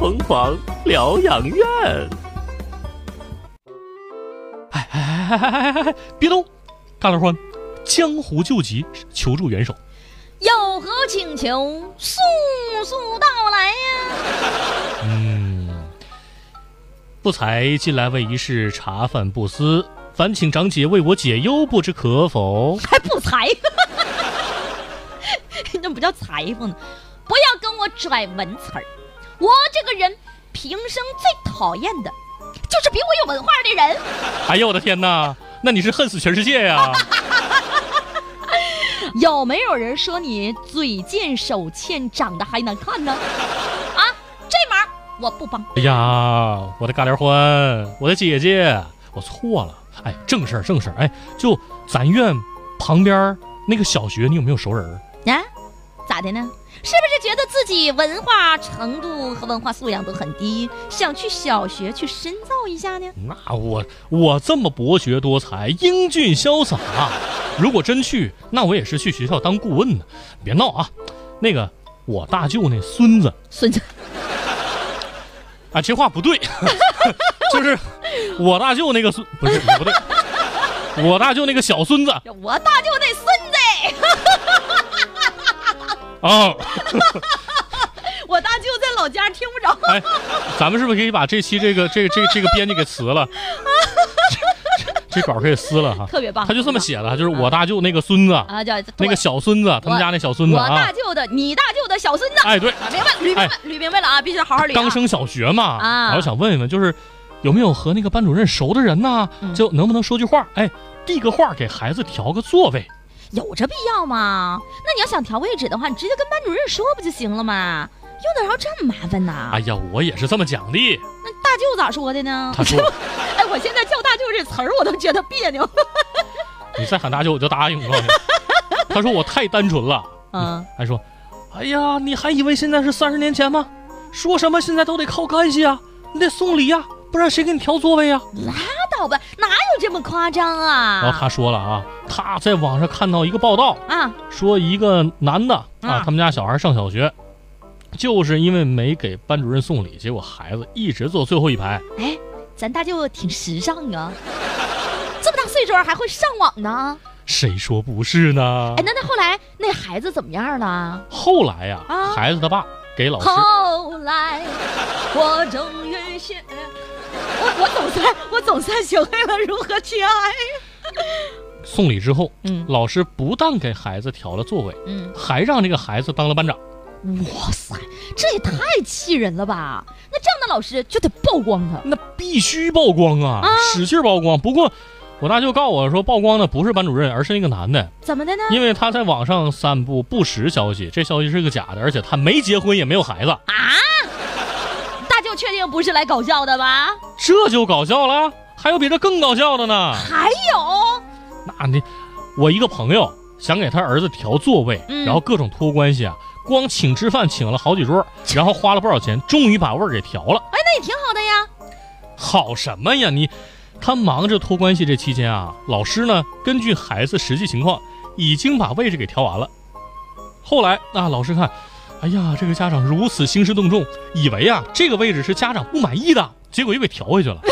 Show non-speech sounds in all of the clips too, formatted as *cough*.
疯狂疗养院。哎哎哎哎哎哎！别动，大老欢，江湖救急，求助援手。有何请求，速速到来呀！嗯，不才近来为一事茶饭不思，烦请长姐为我解忧，不知可否？还不才，那不叫裁缝呢！不要跟我拽文词儿，我这个人平生最讨厌的就是比我有文化的人。哎呦我的天哪，那你是恨死全世界呀！*laughs* 有没有人说你嘴贱手欠，长得还难看呢？啊，这忙我不帮。哎呀，我的嘎连欢，我的姐姐，我错了。哎，正事儿正事儿。哎，就咱院旁边那个小学，你有没有熟人啊？咋的呢？是不是觉得自己文化程度和文化素养都很低，想去小学去深造一下呢？那我我这么博学多才、英俊潇洒，如果真去，那我也是去学校当顾问呢。别闹啊！那个我大舅那孙子，孙子啊，这话不对，*laughs* 就是我大舅那个孙，不是不对，我大舅那个小孙子，我大舅那孙子。啊！*laughs* 我大舅在老家听不着。*laughs* 哎，咱们是不是可以把这期这个这个这个这个编辑给辞了？这稿可以撕了哈，特别棒。他就这么写的，就是我大舅那个孙子啊，叫那个小孙子，他们家那小孙子啊。我大舅的，你大舅的小孙子。哎，对，明白，捋明白，捋明白了啊，必须好好捋。刚升小学嘛，啊，我想问一问，就是有没有和那个班主任熟的人呢？就能不能说句话？哎，递个话给孩子调个座位。有这必要吗？那你要想调位置的话，你直接跟班主任说不就行了吗？用得着这么麻烦呢？哎呀，我也是这么讲的。那大舅咋说的呢？他说：“ *laughs* 哎，我现在叫大舅这词儿，我都觉得别扭。*laughs* ”你再喊大舅，我就答应。了 *laughs* 他说我太单纯了。嗯，还说：“哎呀，你还以为现在是三十年前吗？说什么现在都得靠关系啊，你得送礼呀，不然谁给你调座位呀？”拉倒吧，哪有这么夸张啊？然后他说了啊。他在网上看到一个报道啊，说一个男的啊，他们家小孩上小学，就是因为没给班主任送礼，结果孩子一直坐最后一排。哎，咱大舅挺时尚啊，*laughs* 这么大岁数还会上网呢？谁说不是呢？哎，那那后来那孩子怎么样了？后来呀，孩子他爸给老师。后来我终于学，我我总算我总算学会了如何去爱。送礼之后，嗯，老师不但给孩子调了座位，嗯，还让这个孩子当了班长。哇塞，这也太气人了吧！那这样的老师就得曝光他，那必须曝光啊，使劲曝光。不过，我大舅告诉我说，曝光的不是班主任，而是那个男的。怎么的呢？因为他在网上散布不实消息，这消息是个假的，而且他没结婚，也没有孩子。啊！确定不是来搞笑的吧？这就搞笑了？还有比这更搞笑的呢？还有？那你，我一个朋友想给他儿子调座位，然后各种托关系啊，光请吃饭请了好几桌，然后花了不少钱，终于把位儿给调了。哎，那也挺好的呀。好什么呀？你，他忙着托关系这期间啊，老师呢根据孩子实际情况，已经把位置给调完了。后来啊，老师看，哎呀，这个家长如此兴师动众，以为啊这个位置是家长不满意的，结果又给调回去了。*laughs* 哎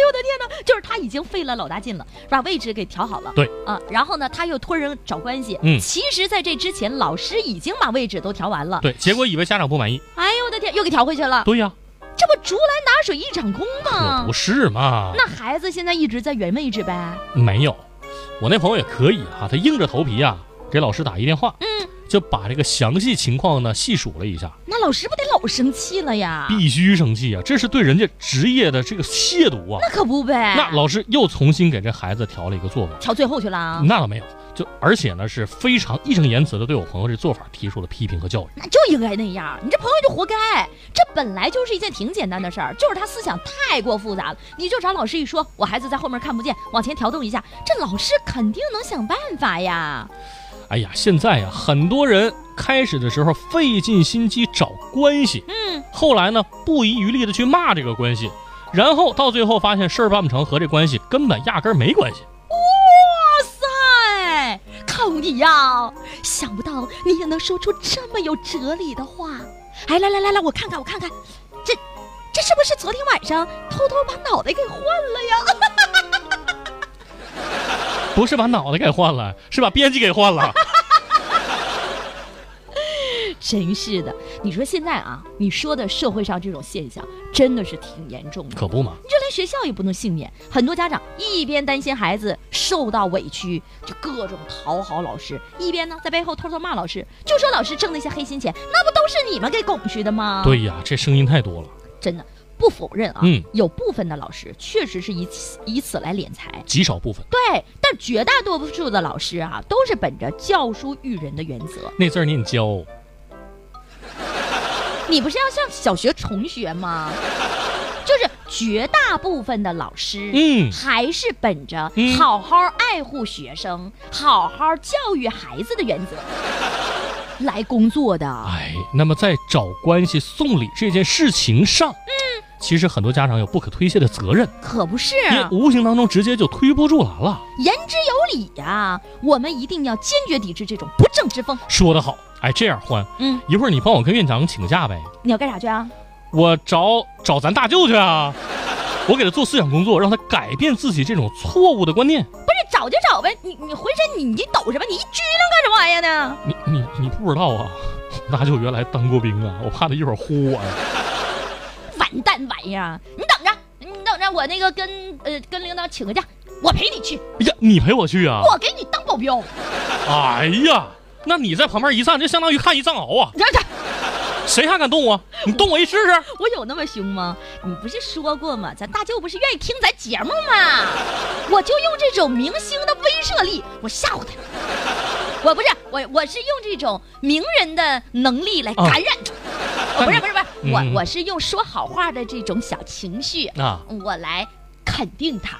呦我的天哪就是他已经费了老大劲了，把位置给调好了。对啊，然后呢，他又托人找关系。嗯，其实在这之前，老师已经把位置都调完了。对，结果以为家长不满意。哎呦我的天，又给调回去了。对呀，这不竹篮打水一场空吗？可不是嘛。那孩子现在一直在原位置呗？没有，我那朋友也可以啊，他硬着头皮啊，给老师打一电话。嗯。就把这个详细情况呢细数了一下，那老师不得老生气了呀？必须生气啊！这是对人家职业的这个亵渎啊！那可不呗。那老师又重新给这孩子调了一个座位，调最后去了？那倒没有，就而且呢是非常义正言辞的对我朋友这做法提出了批评和教育。那就应该那样，你这朋友就活该。这本来就是一件挺简单的事儿，就是他思想太过复杂了。你就找老师一说，我孩子在后面看不见，往前调动一下，这老师肯定能想办法呀。哎呀，现在呀，很多人开始的时候费尽心机找关系，嗯，后来呢不遗余力的去骂这个关系，然后到最后发现事儿办不成，和这关系根本压根儿没关系。哇塞，靠你呀，想不到你也能说出这么有哲理的话。哎，来来来来，我看看我看看，这这是不是昨天晚上偷偷把脑袋给换了呀？不是把脑袋给换了，是把编辑给换了。*laughs* 真是的，你说现在啊，你说的社会上这种现象真的是挺严重的。可不嘛，就连学校也不能幸免，很多家长一边担心孩子受到委屈，就各种讨好老师，一边呢在背后偷偷骂老师，就说老师挣那些黑心钱，那不都是你们给拱去的吗？，对呀，这声音太多了。真的不否认啊，嗯有部分的老师确实是以此以此来敛财。极少部分，对，但绝大多数的老师啊，都是本着教书育人的原则。那字儿你得教。你不是要向小学重学吗？就是绝大部分的老师，嗯还是本着嗯好好爱护学生、好好教育孩子的原则来工作的。哎，那么在找关系送礼这件事情上，嗯，其实很多家长有不可推卸的责任，可不是，因为无形当中直接就推波助澜了。言之有理呀、我们一定要坚决抵制这种不正之风。说得好，哎，这样欢，嗯，一会儿你帮我跟院长请个假呗，你要干啥去啊？我找找咱大舅去啊，我给他做思想工作，让他改变自己这种错误的观念。不是找就找呗，你你浑身你你抖什么？你一拘楞干什么玩意儿呢？你你你不知道啊，*laughs* 大舅原来当过兵啊，我怕他一会儿呼我呀。完蛋玩意儿！你等着，你等着，我那个跟呃跟领导请个假，我陪你去，哎呀，你陪我去啊？我给你当保镖。哎呀，那你在旁边一站，就相当于看一藏獒啊，这这，谁还敢动我？你动我一试试。我有那么凶吗？你不是说过吗？咱大舅不是愿意听咱节目吗？我就用这种明星的威慑力，我吓唬他。我不是我，我是用这种名人的能力来感染他。哦 *laughs* 不是不是不是，嗯我我是用说好话的这种小情绪，啊，我来肯定他。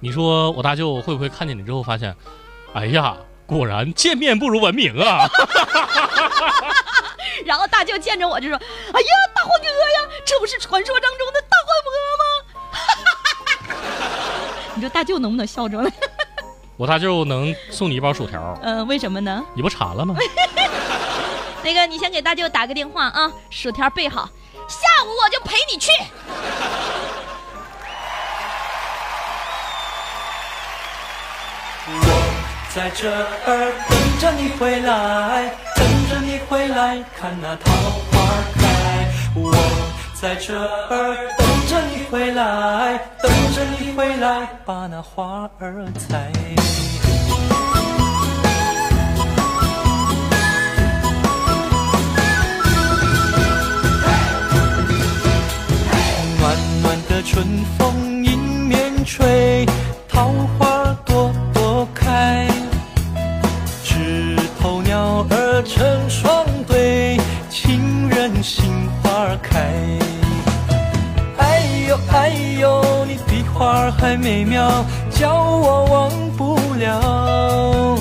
你说我大舅会不会看见你之后发现，哎呀，果然见面不如闻名啊？*laughs* 然后大舅见着我就说：“哎呀，大黄哥呀，这不是传说当中的大黄婆吗？” *laughs* 你说大舅能不能笑出来？我大舅能送你一包薯条，嗯、为什么呢？你不馋了吗？那个，你先给大舅打个电话啊，薯条备好，下午我就陪你去。我在这儿等着你回来，等着你回来看那桃花开。我在这儿等着你回来，等着你回来把那花儿采。哎呦，你比花还美妙，叫我忘不了。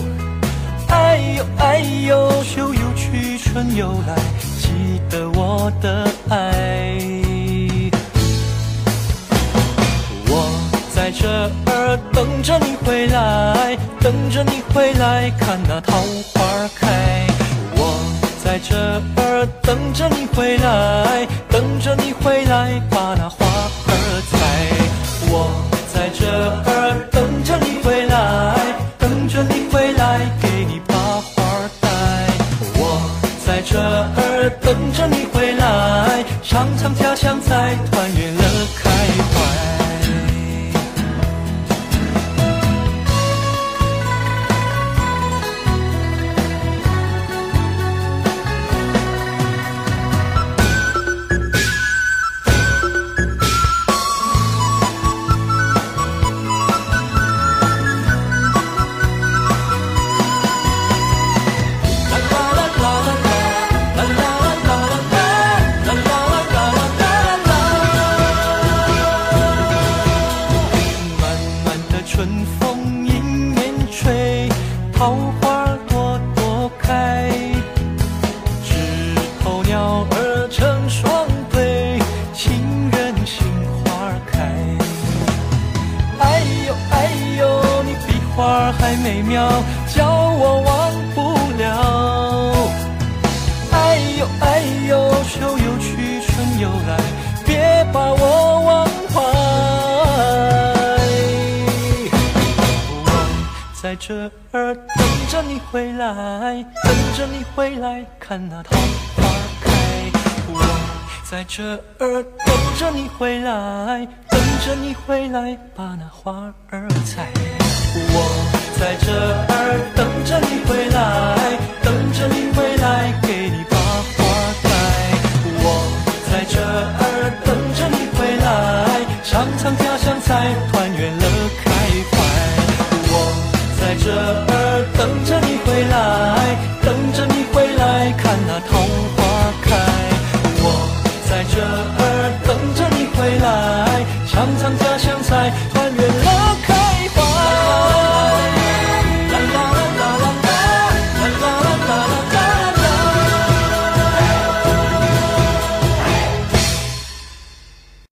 哎呦哎呦，秋又去，春又来，记得我的爱。我在这儿等着你回来，等着你回来看那桃花开。我在这儿等着你回来，等着你回来把那花这儿等着你回来，尝尝家乡菜，团圆乐开美妙叫我忘不了哎呦哎呦秋又去春又来别把我忘怀我在这儿等着你回来等着你回来看那桃花开我在这儿等着你回来等着你回来把那花儿采我在这儿等着你回来等着你